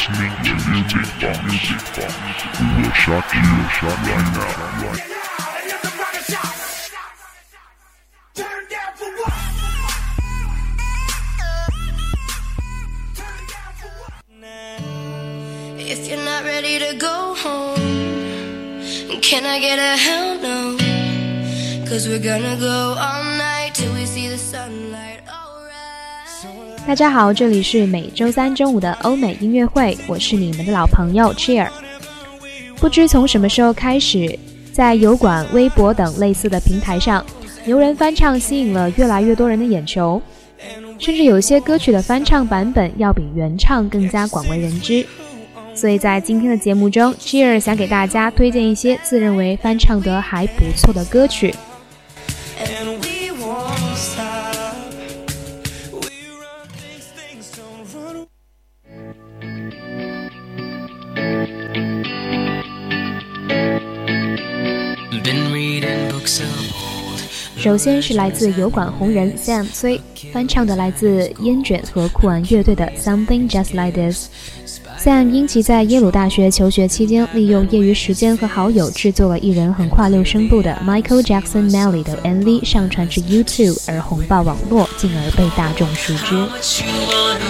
Listening to Music. We will shock you, right now. Right If you're not ready to go home, can I get a hell no? Cause we're gonna go all night 大家好，这里是每周三中午的欧美音乐会，我是你们的老朋友 Cheer。不知从什么时候开始，在油管、微博等类似的平台上，牛人翻唱吸引了越来越多人的眼球，甚至有些歌曲的翻唱版本要比原唱更加广为人知。所以在今天的节目中，Cheer 想给大家推荐一些自认为翻唱得还不错的歌曲。首先是来自油管红人 Sam 崔翻唱的来自烟卷和酷玩乐队的《Something Just Like This》。Sam 因其在耶鲁大学求学期间，利用业余时间和好友制作了一人横跨六声部的 Michael Jackson Melly 的 MV 上传至 YouTube 而红爆网络，进而被大众熟知。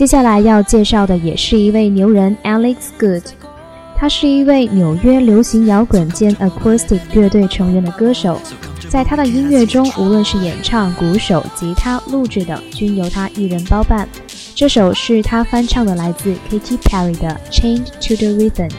接下来要介绍的也是一位牛人 Alex Good，他是一位纽约流行摇滚兼 acoustic 乐队成员的歌手。在他的音乐中，无论是演唱、鼓手、吉他、录制等，均由他一人包办。这首是他翻唱的来自 Katy Perry 的《Chained to the Rhythm》。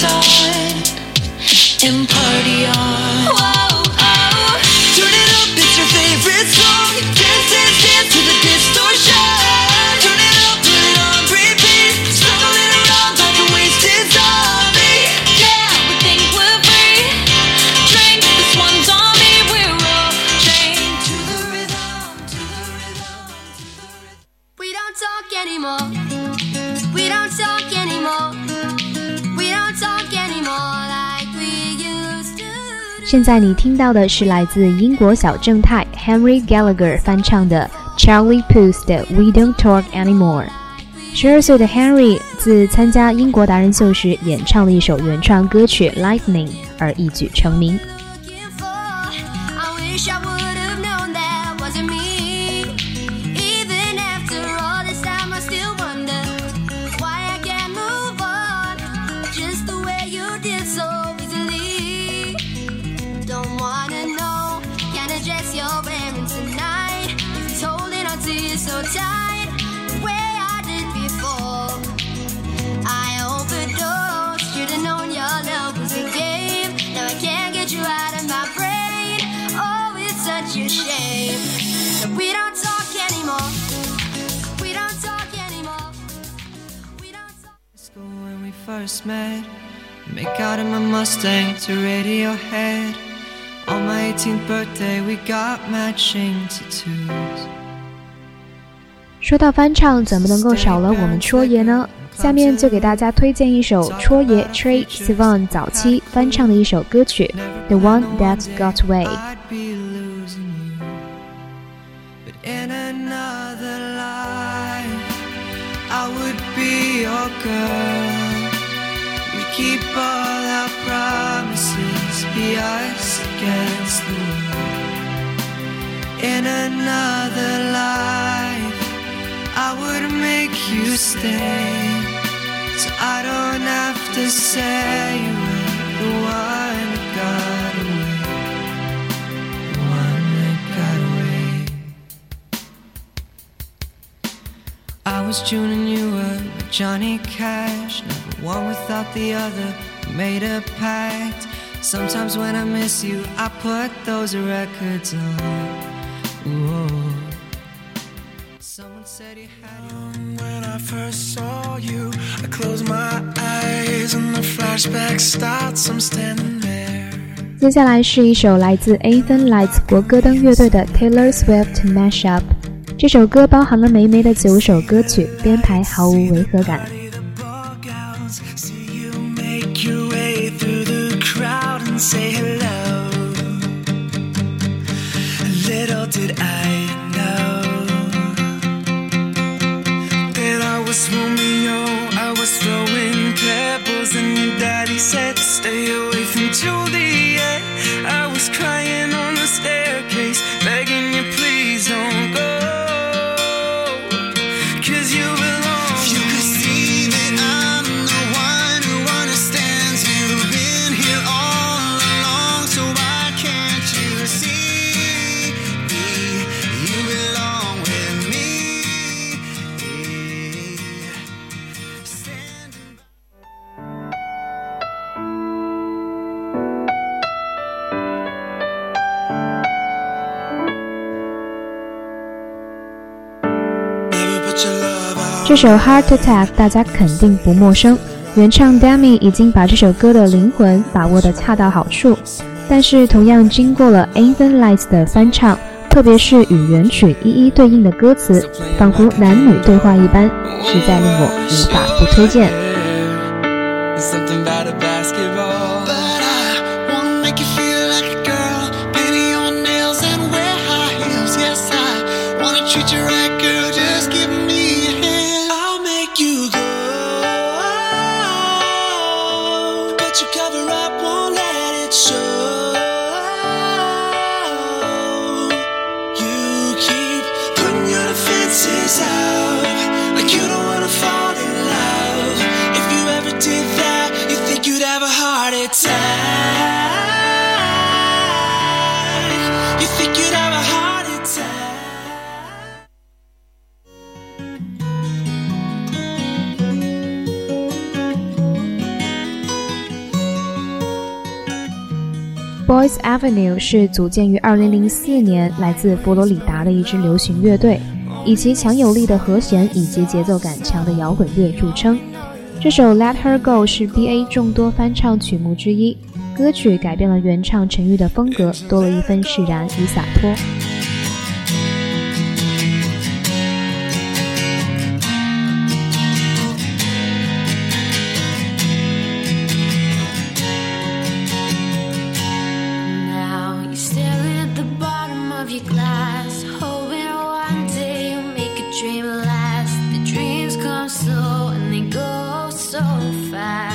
soul 现在你听到的是来自英国小正太 Henry Gallagher 翻唱的 Charlie Puth 的《We Don't Talk Anymore》。十二岁的 Henry 自参加英国达人秀时演唱了一首原创歌曲《Lightning》而一举成名。First met. Make out in my Mustang to Radiohead. On my 18th birthday, we got matching tattoos. 说到翻唱，怎么能够少了我们戳爷呢？下面就给大家推荐一首戳爷 Trey Sivan 早期翻唱的一首歌曲《The One That Got Away》。 I'd be losing you. But in another life, I would be your girl. We keep all our promises, be us against Stay. So I don't have to say you were the one that got away. The one that got away. I was June and you were Johnny Cash. Never one without the other. We made a pact. Sometimes when I miss you, I put those records on. Ooh. Someone said you had your When I first saw you, I closed my eyes and the flashback starts. I'm standing there. 接下来是一首来自 Ethan Lights 国歌登乐队的 Taylor Swift Mashup。这首歌包含了霉霉的九首歌曲，编排毫无违和感。Away from Juliet. 这首《Heart Attack》大家肯定不陌生，原唱 Demi 已经把这首歌的灵魂把握得恰到好处。但是同样经过了 Ethan Lights 的翻唱，特别是与原曲一一对应的歌词，仿佛男女对话一般，实在令我无法不推荐。，Boys Avenue 是组建于2004年，来自佛罗里达的一支流行乐队，以其强有力的和弦以及节奏感强的摇滚乐著称。这首《Let Her Go》是 B.A 众多翻唱曲目之一，歌曲改变了原唱陈玉的风格，多了一份释然与洒脱。Now you stare at the bottom of your glass, hoping one day you'll make a dream last. The dreams come slow and they go so fast.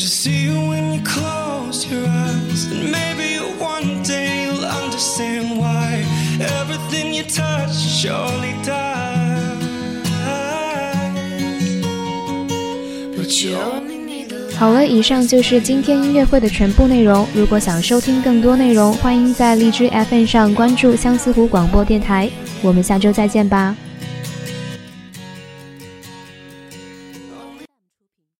And you see you when you close your eyes. And maybe one day you'll understand why everything you touch surely dies. But you're 好了，以上就是今天音乐会的全部内容。如果想收听更多内容，欢迎在荔枝 FM 上关注相思湖广播电台。我们下周再见吧。